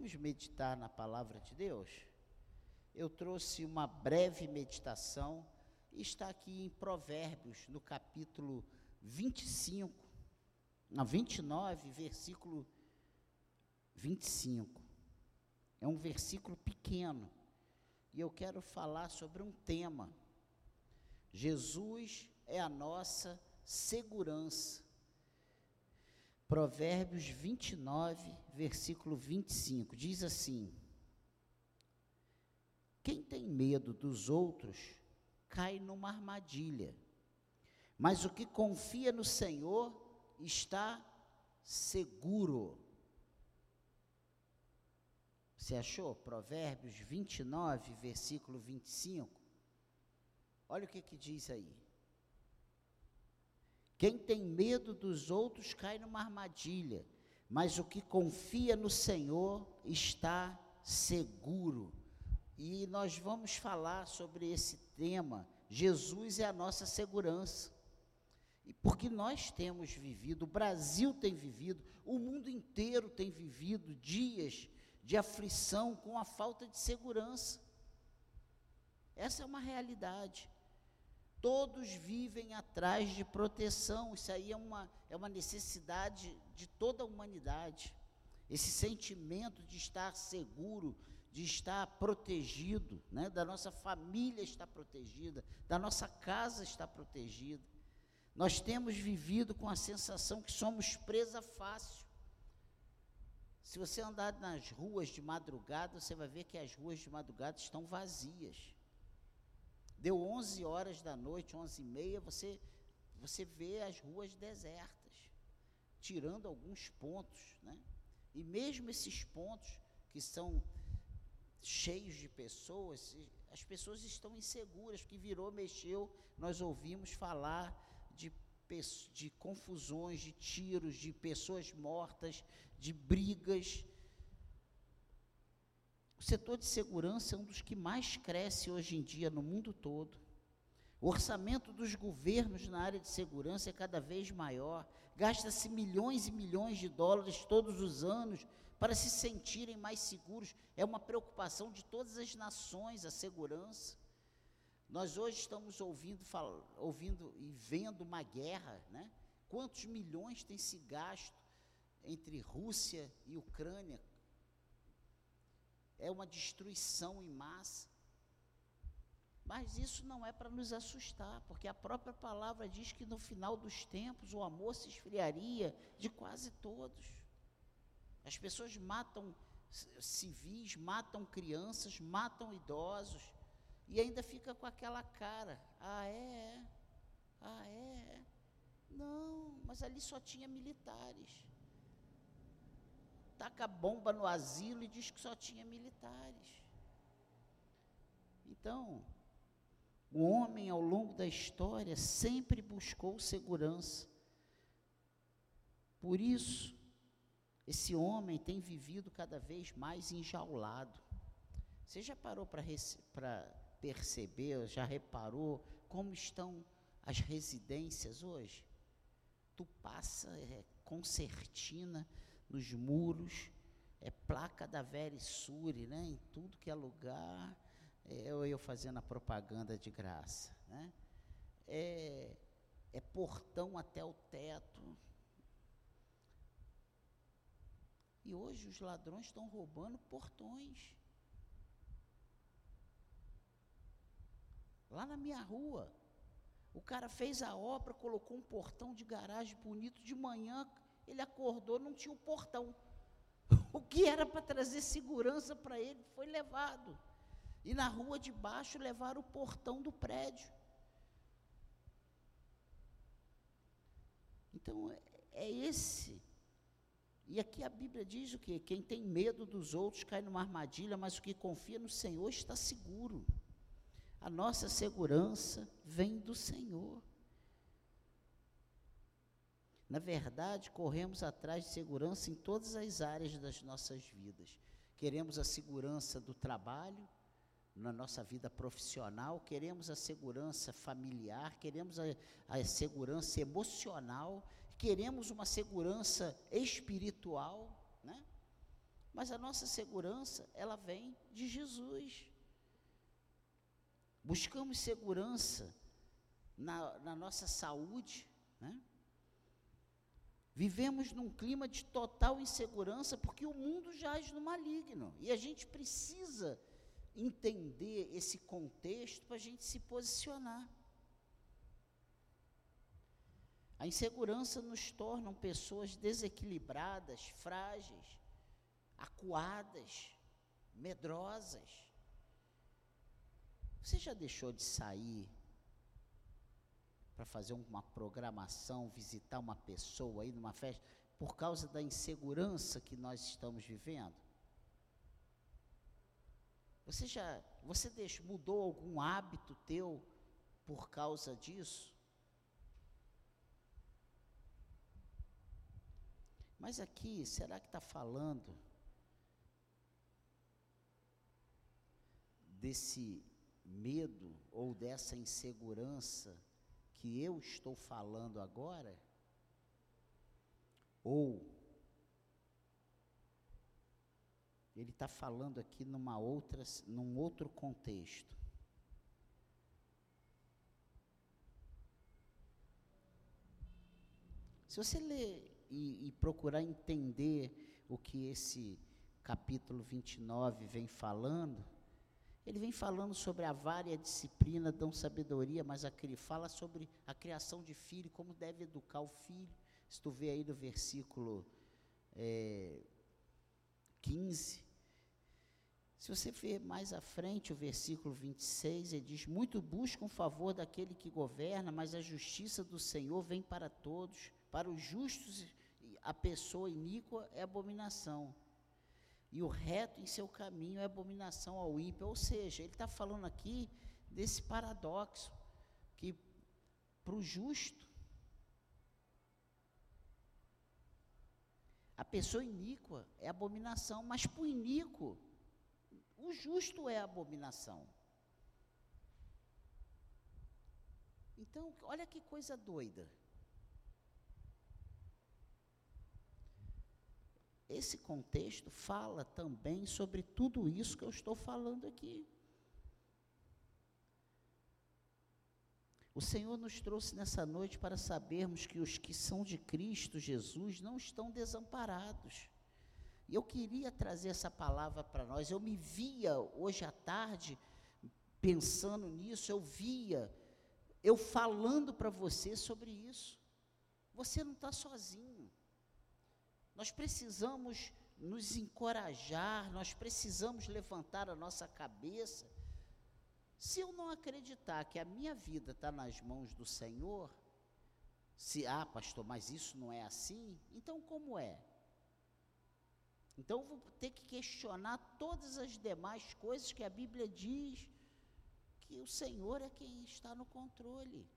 Vamos meditar na palavra de Deus? Eu trouxe uma breve meditação está aqui em Provérbios, no capítulo 25, na 29, versículo 25. É um versículo pequeno. E eu quero falar sobre um tema. Jesus é a nossa segurança. Provérbios 29, versículo 25, diz assim: Quem tem medo dos outros cai numa armadilha, mas o que confia no Senhor está seguro. Você achou? Provérbios 29, versículo 25. Olha o que, que diz aí. Quem tem medo dos outros cai numa armadilha, mas o que confia no Senhor está seguro. E nós vamos falar sobre esse tema. Jesus é a nossa segurança. E porque nós temos vivido, o Brasil tem vivido, o mundo inteiro tem vivido dias de aflição com a falta de segurança. Essa é uma realidade. Todos vivem atrás de proteção, isso aí é uma, é uma necessidade de toda a humanidade. Esse sentimento de estar seguro, de estar protegido, né? da nossa família estar protegida, da nossa casa estar protegida. Nós temos vivido com a sensação que somos presa fácil. Se você andar nas ruas de madrugada, você vai ver que as ruas de madrugada estão vazias. Deu 11 horas da noite, 11 e meia, você, você vê as ruas desertas, tirando alguns pontos, né? E mesmo esses pontos que são cheios de pessoas, as pessoas estão inseguras, que virou, mexeu, nós ouvimos falar de, de confusões, de tiros, de pessoas mortas, de brigas, o setor de segurança é um dos que mais cresce hoje em dia no mundo todo. O orçamento dos governos na área de segurança é cada vez maior. Gasta-se milhões e milhões de dólares todos os anos para se sentirem mais seguros. É uma preocupação de todas as nações a segurança. Nós hoje estamos ouvindo, ouvindo e vendo uma guerra, né? Quantos milhões tem se gasto entre Rússia e Ucrânia é uma destruição em massa. Mas isso não é para nos assustar, porque a própria palavra diz que no final dos tempos o amor se esfriaria de quase todos. As pessoas matam civis, matam crianças, matam idosos, e ainda fica com aquela cara: ah, é? Ah, é? Não, mas ali só tinha militares taca bomba no asilo e diz que só tinha militares. Então, o homem ao longo da história sempre buscou segurança. Por isso, esse homem tem vivido cada vez mais enjaulado. Você já parou para perceber, já reparou como estão as residências hoje? Tu passa é, concertina, nos muros, é placa da Verisure, né? Em tudo que é lugar, é, eu, eu fazendo a propaganda de graça, né? É, é portão até o teto. E hoje os ladrões estão roubando portões. Lá na minha rua, o cara fez a obra, colocou um portão de garagem bonito de manhã, ele acordou, não tinha um portão. O que era para trazer segurança para ele foi levado. E na rua de baixo levaram o portão do prédio. Então, é esse. E aqui a Bíblia diz o que? Quem tem medo dos outros cai numa armadilha, mas o que confia no Senhor está seguro. A nossa segurança vem do Senhor. Na verdade, corremos atrás de segurança em todas as áreas das nossas vidas. Queremos a segurança do trabalho, na nossa vida profissional, queremos a segurança familiar, queremos a, a segurança emocional, queremos uma segurança espiritual, né? Mas a nossa segurança, ela vem de Jesus. Buscamos segurança na, na nossa saúde, né? Vivemos num clima de total insegurança porque o mundo jaz no maligno. E a gente precisa entender esse contexto para a gente se posicionar. A insegurança nos torna pessoas desequilibradas, frágeis, acuadas, medrosas. Você já deixou de sair para fazer uma programação, visitar uma pessoa aí numa festa, por causa da insegurança que nós estamos vivendo? Você já, você deixou, mudou algum hábito teu por causa disso? Mas aqui, será que está falando desse medo ou dessa insegurança que eu estou falando agora? Ou ele está falando aqui numa outra, num outro contexto? Se você ler e, e, procurar entender o que esse capítulo 29 vem falando, ele vem falando sobre a vária disciplina, dão sabedoria, mas aqui fala sobre a criação de filho, como deve educar o filho. Se tu vê aí no versículo é, 15, se você ver mais à frente o versículo 26, ele diz: Muito buscam o favor daquele que governa, mas a justiça do Senhor vem para todos. Para os justos, a pessoa iníqua é abominação e o reto em seu caminho é abominação ao ímpio. Ou seja, ele está falando aqui desse paradoxo, que para o justo, a pessoa iníqua é abominação, mas para o iníquo, o justo é abominação. Então, olha que coisa doida. Esse contexto fala também sobre tudo isso que eu estou falando aqui. O Senhor nos trouxe nessa noite para sabermos que os que são de Cristo Jesus não estão desamparados. E eu queria trazer essa palavra para nós. Eu me via hoje à tarde pensando nisso, eu via eu falando para você sobre isso. Você não está sozinho. Nós precisamos nos encorajar, nós precisamos levantar a nossa cabeça. Se eu não acreditar que a minha vida está nas mãos do Senhor, se, ah, pastor, mas isso não é assim, então como é? Então vou ter que questionar todas as demais coisas que a Bíblia diz que o Senhor é quem está no controle.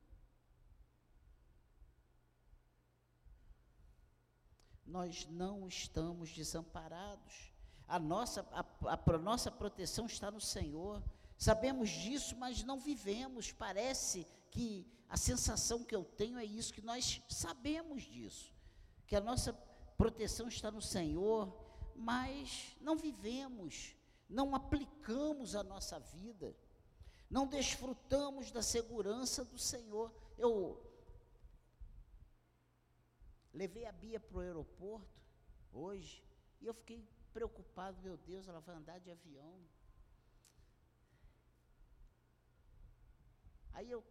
Nós não estamos desamparados. A nossa, a, a, a, nossa proteção está no Senhor. Sabemos disso, mas não vivemos. Parece que a sensação que eu tenho é isso, que nós sabemos disso, que a nossa proteção está no Senhor, mas não vivemos, não aplicamos a nossa vida, não desfrutamos da segurança do Senhor. Eu Levei a Bia para o aeroporto hoje e eu fiquei preocupado, meu Deus, ela vai andar de avião. Aí eu,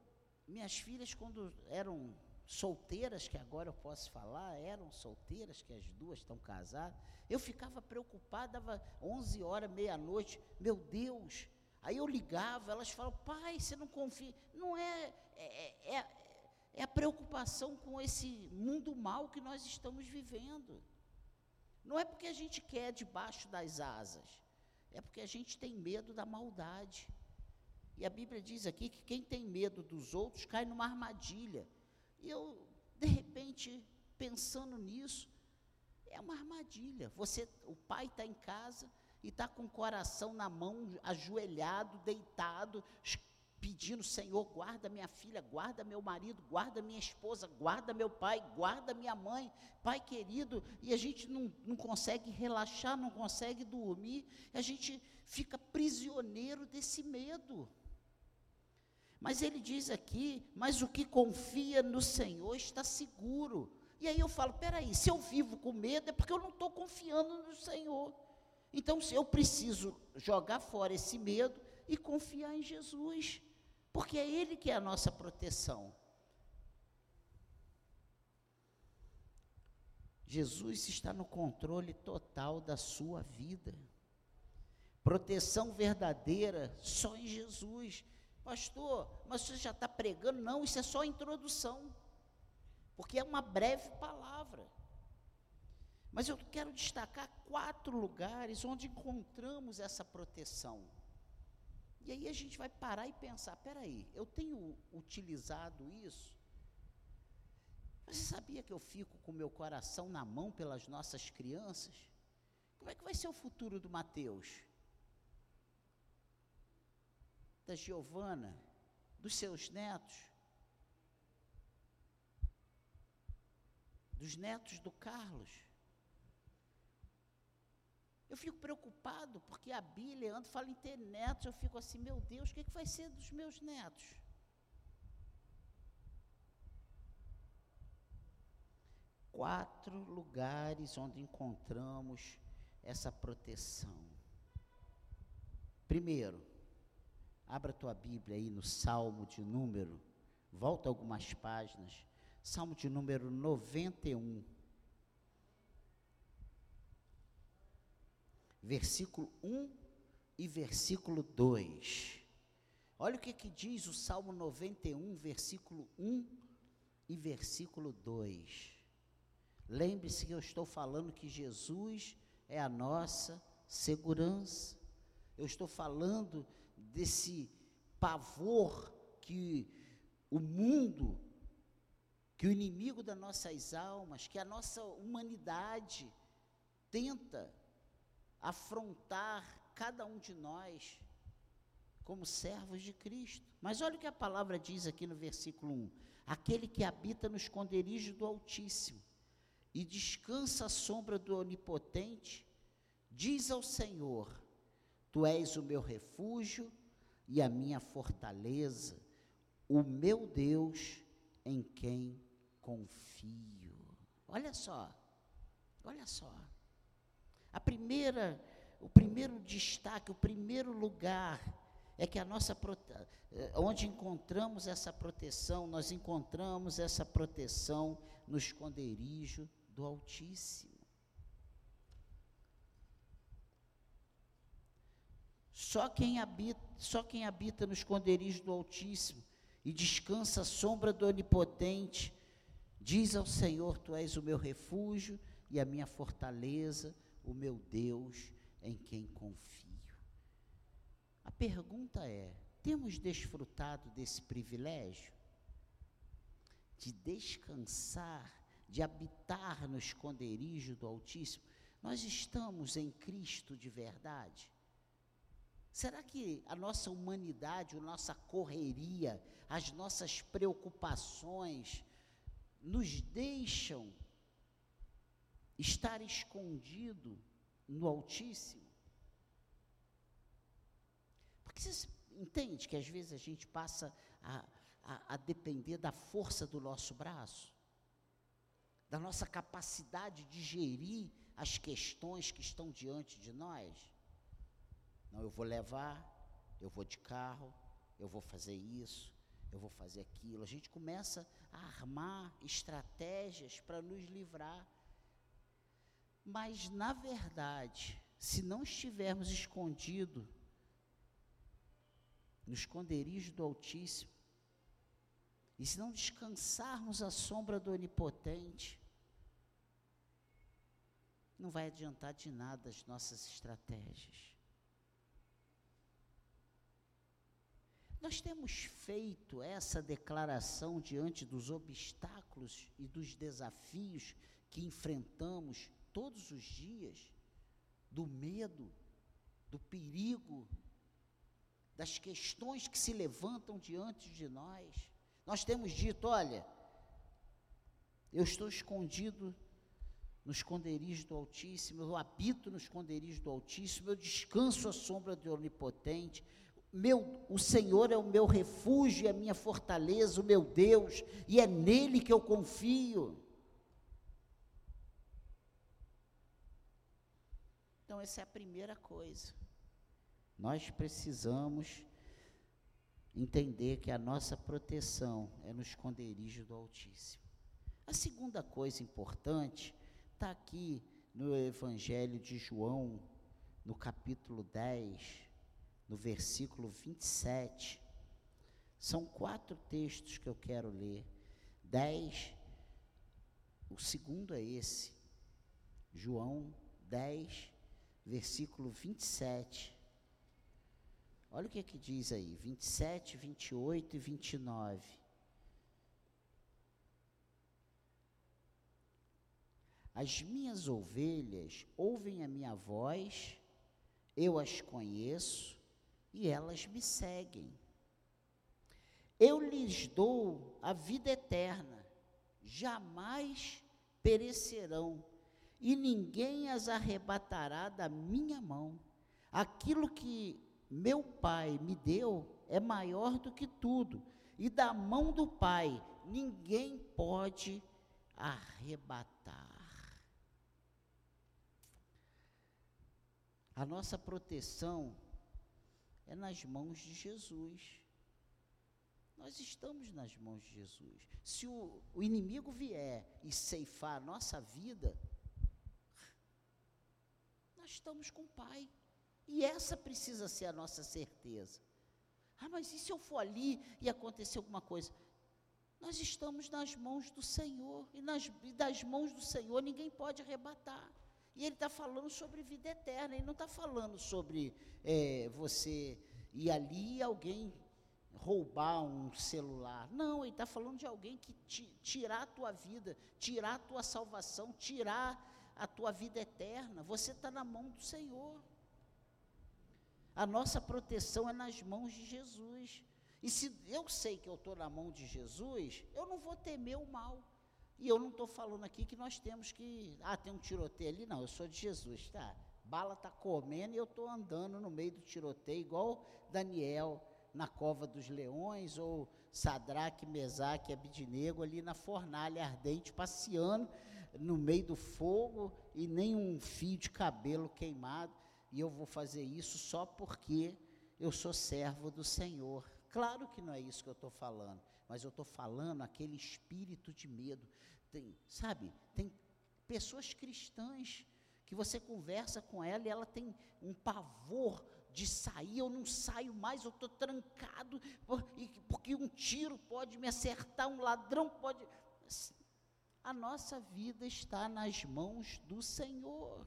minhas filhas, quando eram solteiras, que agora eu posso falar, eram solteiras, que as duas estão casadas, eu ficava preocupado, dava 11 horas, meia-noite, meu Deus. Aí eu ligava, elas falavam, pai, você não confia. Não é, é, é, é a preocupação com esse mundo mal que nós estamos vivendo. Não é porque a gente quer debaixo das asas, é porque a gente tem medo da maldade. E a Bíblia diz aqui que quem tem medo dos outros cai numa armadilha. E eu, de repente, pensando nisso, é uma armadilha. Você, o pai está em casa e está com o coração na mão, ajoelhado, deitado, pedindo, Senhor, guarda minha filha, guarda meu marido, guarda minha esposa, guarda meu pai, guarda minha mãe, pai querido, e a gente não, não consegue relaxar, não consegue dormir, a gente fica prisioneiro desse medo. Mas ele diz aqui: mas o que confia no Senhor está seguro. E aí eu falo: peraí, se eu vivo com medo é porque eu não estou confiando no Senhor. Então eu preciso jogar fora esse medo e confiar em Jesus porque é Ele que é a nossa proteção. Jesus está no controle total da sua vida. Proteção verdadeira só em Jesus. Pastor, mas você já está pregando? Não, isso é só introdução. Porque é uma breve palavra. Mas eu quero destacar quatro lugares onde encontramos essa proteção. E aí a gente vai parar e pensar: peraí, eu tenho utilizado isso? Você sabia que eu fico com meu coração na mão pelas nossas crianças? Como é que vai ser o futuro do Mateus? Da Giovana? Dos seus netos? Dos netos do Carlos? Eu fico preocupado, porque a Bíblia, Leandro, fala em ter netos. Eu fico assim, meu Deus, o que, é que vai ser dos meus netos? Quatro lugares onde encontramos essa proteção. Primeiro, abra tua Bíblia aí no Salmo de número, volta algumas páginas. Salmo de número 91. Versículo 1 e versículo 2. Olha o que, que diz o Salmo 91, versículo 1 e versículo 2. Lembre-se que eu estou falando que Jesus é a nossa segurança. Eu estou falando desse pavor que o mundo, que o inimigo das nossas almas, que a nossa humanidade tenta afrontar cada um de nós como servos de Cristo. Mas olha o que a palavra diz aqui no versículo 1: aquele que habita no esconderijo do Altíssimo e descansa à sombra do Onipotente, diz ao Senhor: Tu és o meu refúgio e a minha fortaleza, o meu Deus em quem confio. Olha só, olha só. A primeira, o primeiro destaque, o primeiro lugar é que a nossa eh, onde encontramos essa proteção, nós encontramos essa proteção no esconderijo do Altíssimo. Só quem habita, só quem habita no esconderijo do Altíssimo e descansa à sombra do Onipotente, diz ao Senhor: Tu és o meu refúgio e a minha fortaleza, o meu Deus em quem confio. A pergunta é: temos desfrutado desse privilégio de descansar, de habitar no esconderijo do Altíssimo? Nós estamos em Cristo de verdade? Será que a nossa humanidade, a nossa correria, as nossas preocupações nos deixam estar escondido no Altíssimo. Porque você entende que às vezes a gente passa a, a, a depender da força do nosso braço, da nossa capacidade de gerir as questões que estão diante de nós. Não, eu vou levar, eu vou de carro, eu vou fazer isso, eu vou fazer aquilo. A gente começa a armar estratégias para nos livrar mas, na verdade, se não estivermos escondidos no esconderijo do Altíssimo, e se não descansarmos à sombra do Onipotente, não vai adiantar de nada as nossas estratégias. Nós temos feito essa declaração diante dos obstáculos e dos desafios que enfrentamos todos os dias do medo, do perigo, das questões que se levantam diante de nós. Nós temos dito: olha, eu estou escondido no esconderijo do Altíssimo, eu habito no esconderijo do Altíssimo, eu descanso à sombra do Onipotente. Meu, o Senhor é o meu refúgio, é a minha fortaleza, o meu Deus, e é nele que eu confio. Então, essa é a primeira coisa. Nós precisamos entender que a nossa proteção é no esconderijo do Altíssimo. A segunda coisa importante está aqui no Evangelho de João, no capítulo 10, no versículo 27. São quatro textos que eu quero ler. 10, o segundo é esse. João 10, versículo 27. Olha o que, é que diz aí, 27, 28 e 29. As minhas ovelhas ouvem a minha voz, eu as conheço e elas me seguem. Eu lhes dou a vida eterna, jamais perecerão, e ninguém as arrebatará da minha mão. Aquilo que meu Pai me deu é maior do que tudo, e da mão do Pai ninguém pode arrebatar. A nossa proteção é nas mãos de Jesus. Nós estamos nas mãos de Jesus. Se o, o inimigo vier e ceifar a nossa vida, estamos com o Pai. E essa precisa ser a nossa certeza. Ah, mas e se eu for ali e acontecer alguma coisa? Nós estamos nas mãos do Senhor, e, nas, e das mãos do Senhor ninguém pode arrebatar. E Ele está falando sobre vida eterna, Ele não está falando sobre é, você ir ali e alguém roubar um celular. Não, Ele está falando de alguém que ti, tirar a tua vida, tirar a tua salvação, tirar a tua vida eterna. Você está na mão do Senhor. A nossa proteção é nas mãos de Jesus. E se eu sei que eu estou na mão de Jesus, eu não vou temer o mal. E eu não estou falando aqui que nós temos que. Ah, tem um tiroteio ali. Não, eu sou de Jesus, tá? Bala está comendo e eu estou andando no meio do tiroteio, igual Daniel na cova dos leões, ou Sadraque, Mesaque Abidinego ali na fornalha ardente, passeando no meio do fogo e nem um fio de cabelo queimado e eu vou fazer isso só porque eu sou servo do Senhor. Claro que não é isso que eu estou falando, mas eu estou falando aquele espírito de medo. Tem, sabe, tem pessoas cristãs que você conversa com ela e ela tem um pavor de sair, eu não saio mais, eu estou trancado, porque um tiro pode me acertar, um ladrão pode. A nossa vida está nas mãos do Senhor.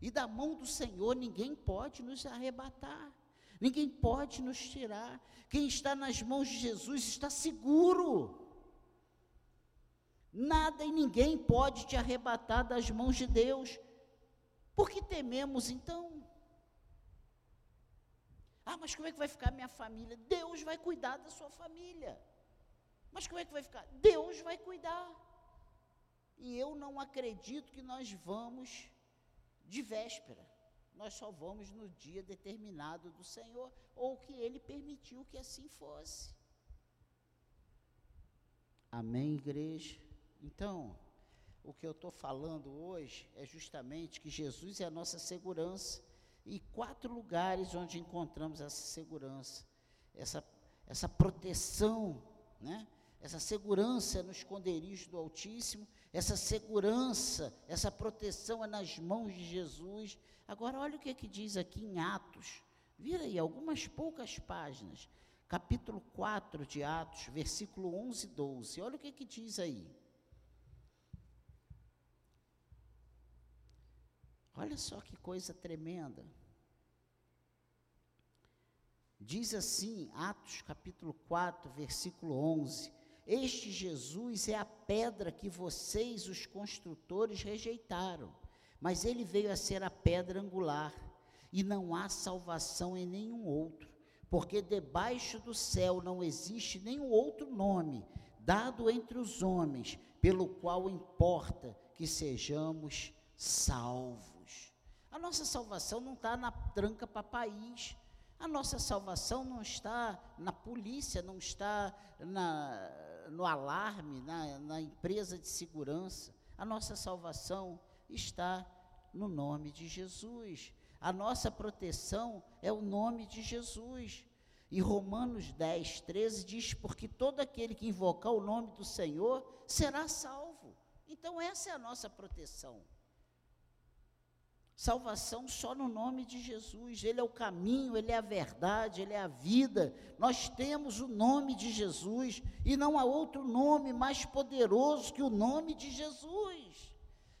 E da mão do Senhor ninguém pode nos arrebatar, ninguém pode nos tirar. Quem está nas mãos de Jesus está seguro. Nada e ninguém pode te arrebatar das mãos de Deus. Por que tememos então? Ah, mas como é que vai ficar minha família? Deus vai cuidar da sua família. Mas como é que vai ficar? Deus vai cuidar. E eu não acredito que nós vamos de véspera. Nós só vamos no dia determinado do Senhor, ou que Ele permitiu que assim fosse. Amém, igreja? Então, o que eu estou falando hoje é justamente que Jesus é a nossa segurança e quatro lugares onde encontramos essa segurança, essa, essa proteção, né? essa segurança no esconderijo do Altíssimo, essa segurança, essa proteção é nas mãos de Jesus. Agora, olha o que, é que diz aqui em Atos, vira aí, algumas poucas páginas, capítulo 4 de Atos, versículo 11 e 12, olha o que, é que diz aí. Olha só que coisa tremenda. Diz assim, Atos capítulo 4, versículo 11: este Jesus é a pedra que vocês, os construtores, rejeitaram, mas ele veio a ser a pedra angular, e não há salvação em nenhum outro, porque debaixo do céu não existe nenhum outro nome dado entre os homens pelo qual importa que sejamos salvos. A nossa salvação não está na tranca para país. A nossa salvação não está na polícia, não está na, no alarme, na, na empresa de segurança. A nossa salvação está no nome de Jesus. A nossa proteção é o nome de Jesus. E Romanos 10, 13 diz: Porque todo aquele que invocar o nome do Senhor será salvo. Então, essa é a nossa proteção. Salvação só no nome de Jesus. Ele é o caminho, ele é a verdade, ele é a vida. Nós temos o nome de Jesus e não há outro nome mais poderoso que o nome de Jesus.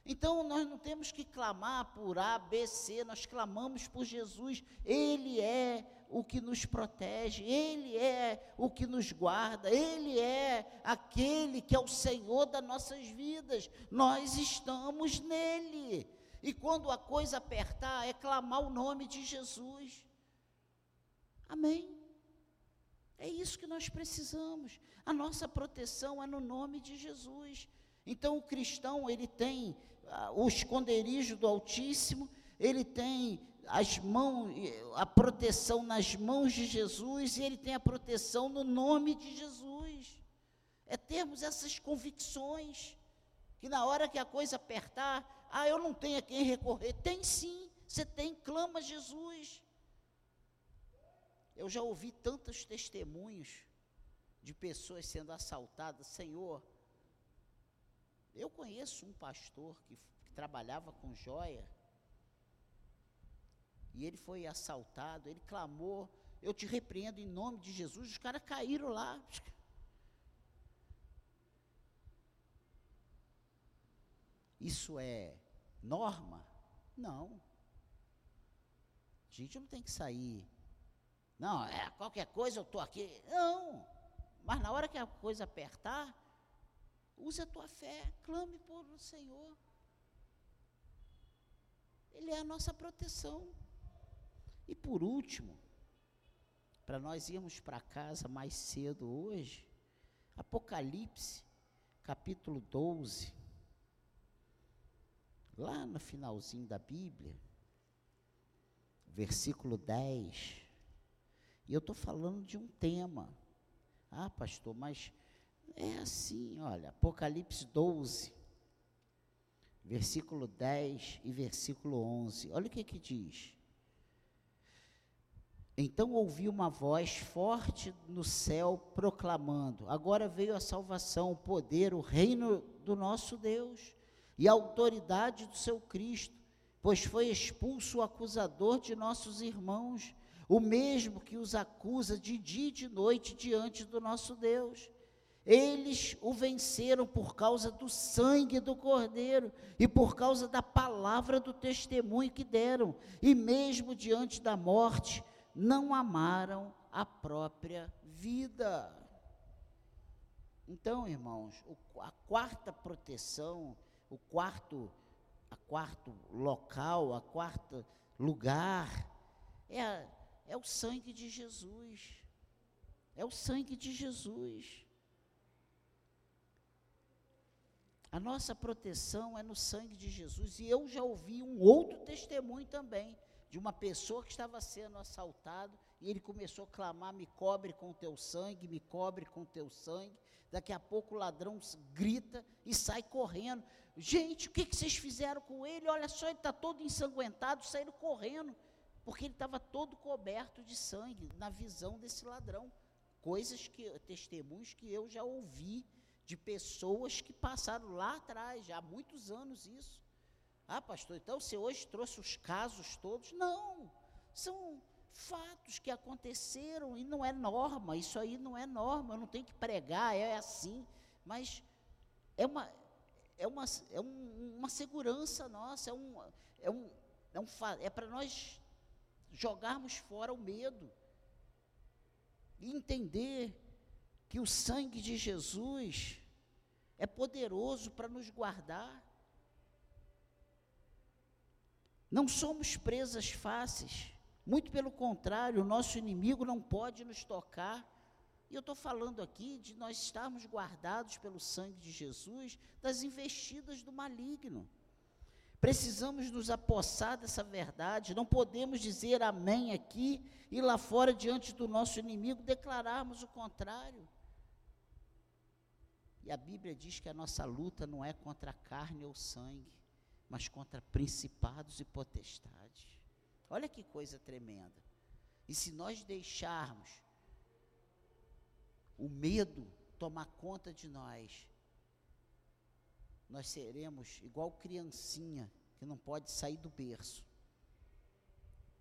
Então nós não temos que clamar por A, B, C, nós clamamos por Jesus. Ele é o que nos protege, Ele é o que nos guarda, Ele é aquele que é o Senhor das nossas vidas. Nós estamos nele. E quando a coisa apertar, é clamar o nome de Jesus. Amém. É isso que nós precisamos. A nossa proteção é no nome de Jesus. Então o cristão, ele tem ah, o esconderijo do Altíssimo, ele tem as mãos, a proteção nas mãos de Jesus e ele tem a proteção no nome de Jesus. É termos essas convicções que na hora que a coisa apertar, ah, eu não tenho a quem recorrer. Tem sim, você tem, clama Jesus. Eu já ouvi tantos testemunhos de pessoas sendo assaltadas, Senhor. Eu conheço um pastor que, que trabalhava com joia, e ele foi assaltado, ele clamou, eu te repreendo em nome de Jesus, os caras caíram lá. Isso é norma? Não. A gente não tem que sair. Não, é qualquer coisa eu estou aqui. Não. Mas na hora que a coisa apertar, use a tua fé, clame por o Senhor. Ele é a nossa proteção. E por último, para nós irmos para casa mais cedo hoje, Apocalipse, capítulo 12 lá no finalzinho da Bíblia, versículo 10. E eu estou falando de um tema. Ah, pastor, mas é assim, olha, Apocalipse 12, versículo 10 e versículo 11. Olha o que que diz. Então ouvi uma voz forte no céu proclamando: Agora veio a salvação, o poder, o reino do nosso Deus e a autoridade do seu Cristo, pois foi expulso o acusador de nossos irmãos, o mesmo que os acusa de dia e de noite diante do nosso Deus. Eles o venceram por causa do sangue do Cordeiro e por causa da palavra do testemunho que deram, e mesmo diante da morte, não amaram a própria vida. Então, irmãos, a quarta proteção o quarto, a quarto local, a quarto lugar, é, é o sangue de Jesus. É o sangue de Jesus. A nossa proteção é no sangue de Jesus. E eu já ouvi um outro testemunho também, de uma pessoa que estava sendo assaltado, e ele começou a clamar: Me cobre com teu sangue, me cobre com teu sangue. Daqui a pouco o ladrão grita e sai correndo. Gente, o que, que vocês fizeram com ele? Olha só, ele está todo ensanguentado, saíram correndo, porque ele estava todo coberto de sangue, na visão desse ladrão. Coisas que, testemunhos que eu já ouvi de pessoas que passaram lá atrás, já há muitos anos isso. Ah, pastor, então você hoje trouxe os casos todos? Não, são fatos que aconteceram e não é norma, isso aí não é norma, eu não tenho que pregar, é assim, mas é uma, é uma, é um, uma segurança nossa, é um, é um, é, um, é para nós jogarmos fora o medo e entender que o sangue de Jesus é poderoso para nos guardar. Não somos presas fáceis. Muito pelo contrário, o nosso inimigo não pode nos tocar. E eu estou falando aqui de nós estarmos guardados pelo sangue de Jesus das investidas do maligno. Precisamos nos apossar dessa verdade, não podemos dizer amém aqui e lá fora diante do nosso inimigo declararmos o contrário. E a Bíblia diz que a nossa luta não é contra a carne ou sangue, mas contra principados e potestades. Olha que coisa tremenda. E se nós deixarmos o medo tomar conta de nós, nós seremos igual criancinha que não pode sair do berço.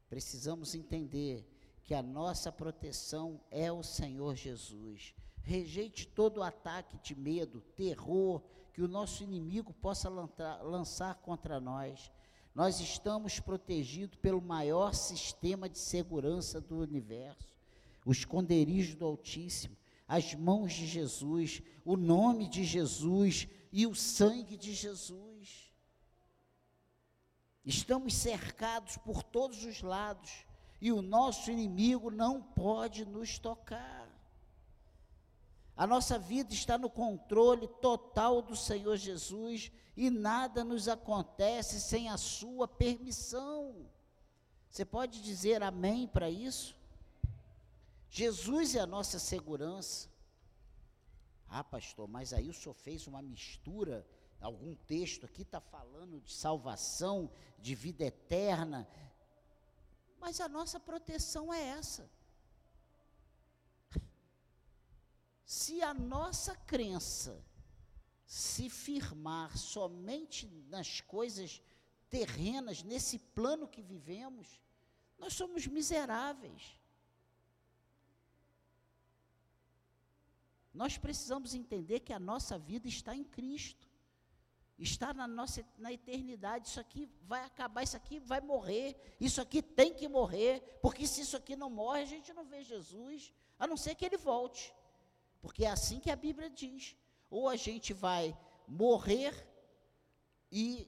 Precisamos entender que a nossa proteção é o Senhor Jesus. Rejeite todo ataque de medo, terror que o nosso inimigo possa lançar contra nós. Nós estamos protegidos pelo maior sistema de segurança do universo, o esconderijo do Altíssimo, as mãos de Jesus, o nome de Jesus e o sangue de Jesus. Estamos cercados por todos os lados e o nosso inimigo não pode nos tocar. A nossa vida está no controle total do Senhor Jesus e nada nos acontece sem a sua permissão. Você pode dizer amém para isso? Jesus é a nossa segurança. Ah, pastor, mas aí o senhor fez uma mistura. Algum texto aqui está falando de salvação, de vida eterna. Mas a nossa proteção é essa. Se a nossa crença se firmar somente nas coisas terrenas, nesse plano que vivemos, nós somos miseráveis. Nós precisamos entender que a nossa vida está em Cristo. Está na nossa na eternidade. Isso aqui vai acabar, isso aqui vai morrer. Isso aqui tem que morrer, porque se isso aqui não morre, a gente não vê Jesus, a não ser que ele volte. Porque é assim que a Bíblia diz. Ou a gente vai morrer e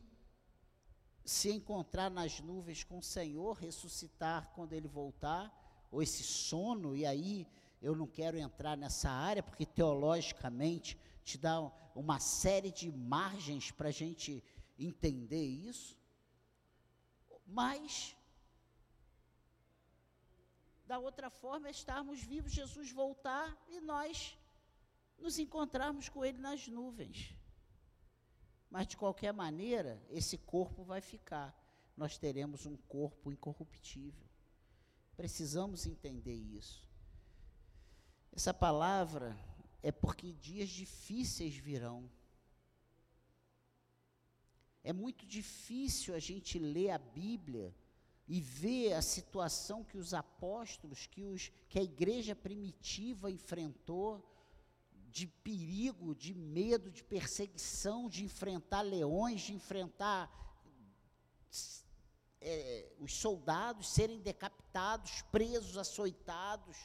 se encontrar nas nuvens com o Senhor, ressuscitar quando ele voltar, ou esse sono, e aí eu não quero entrar nessa área, porque teologicamente te dá uma série de margens para a gente entender isso. Mas, da outra forma, é estarmos vivos, Jesus voltar e nós nos encontrarmos com Ele nas nuvens. Mas, de qualquer maneira, esse corpo vai ficar. Nós teremos um corpo incorruptível. Precisamos entender isso. Essa palavra é porque dias difíceis virão. É muito difícil a gente ler a Bíblia e ver a situação que os apóstolos, que, os, que a igreja primitiva enfrentou, de perigo, de medo, de perseguição, de enfrentar leões, de enfrentar é, os soldados serem decapitados, presos, açoitados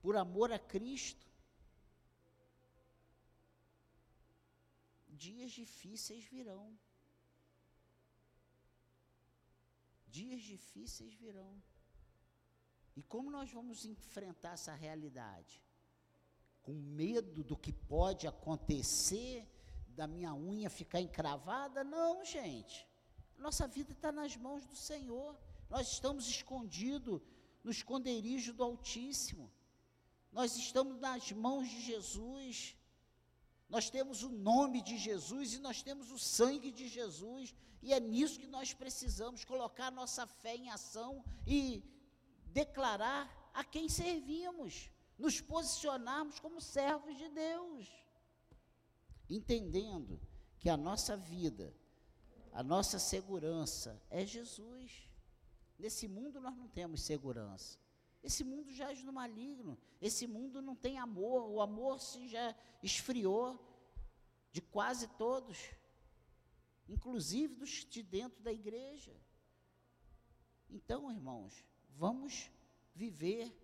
por amor a Cristo. Dias difíceis virão. Dias difíceis virão. E como nós vamos enfrentar essa realidade? Com medo do que pode acontecer, da minha unha ficar encravada? Não, gente. Nossa vida está nas mãos do Senhor. Nós estamos escondidos no esconderijo do Altíssimo. Nós estamos nas mãos de Jesus. Nós temos o nome de Jesus e nós temos o sangue de Jesus, e é nisso que nós precisamos colocar nossa fé em ação e declarar a quem servimos, nos posicionarmos como servos de Deus, entendendo que a nossa vida, a nossa segurança é Jesus. Nesse mundo nós não temos segurança. Esse mundo jaz no maligno. Esse mundo não tem amor. O amor se já esfriou de quase todos, inclusive dos de dentro da igreja. Então, irmãos, vamos viver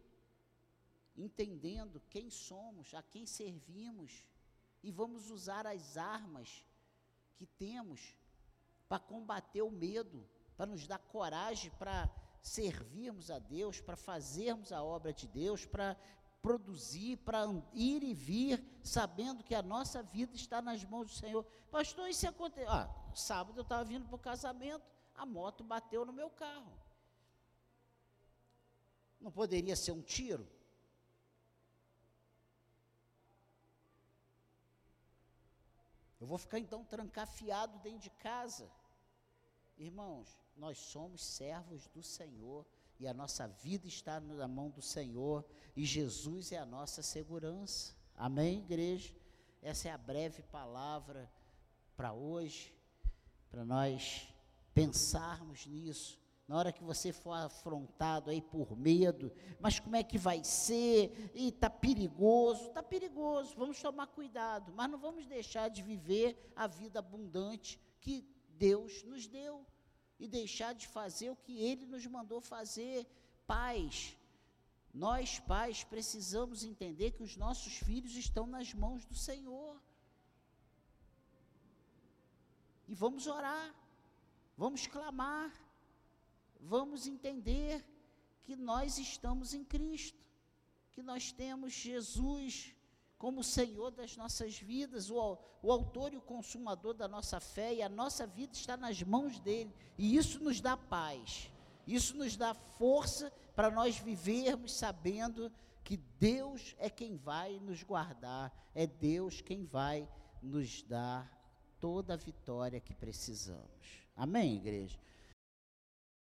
entendendo quem somos, a quem servimos e vamos usar as armas que temos para combater o medo, para nos dar coragem para servirmos a Deus, para fazermos a obra de Deus, para produzir, para ir e vir, sabendo que a nossa vida está nas mãos do Senhor. Pastor, isso aconteceu. Ah, sábado eu estava vindo para o casamento, a moto bateu no meu carro. Não poderia ser um tiro? Eu vou ficar então trancafiado dentro de casa. Irmãos, nós somos servos do Senhor e a nossa vida está na mão do Senhor e Jesus é a nossa segurança. Amém, igreja? Essa é a breve palavra para hoje, para nós pensarmos nisso. Na hora que você for afrontado aí por medo, mas como é que vai ser? E está perigoso, está perigoso, vamos tomar cuidado, mas não vamos deixar de viver a vida abundante que Deus nos deu e deixar de fazer o que Ele nos mandou fazer. Pais, nós pais precisamos entender que os nossos filhos estão nas mãos do Senhor. E vamos orar, vamos clamar, vamos entender que nós estamos em Cristo, que nós temos Jesus como Senhor das nossas vidas, o, o autor e o consumador da nossa fé, e a nossa vida está nas mãos dele, e isso nos dá paz, isso nos dá força para nós vivermos sabendo que Deus é quem vai nos guardar, é Deus quem vai nos dar toda a vitória que precisamos. Amém, igreja?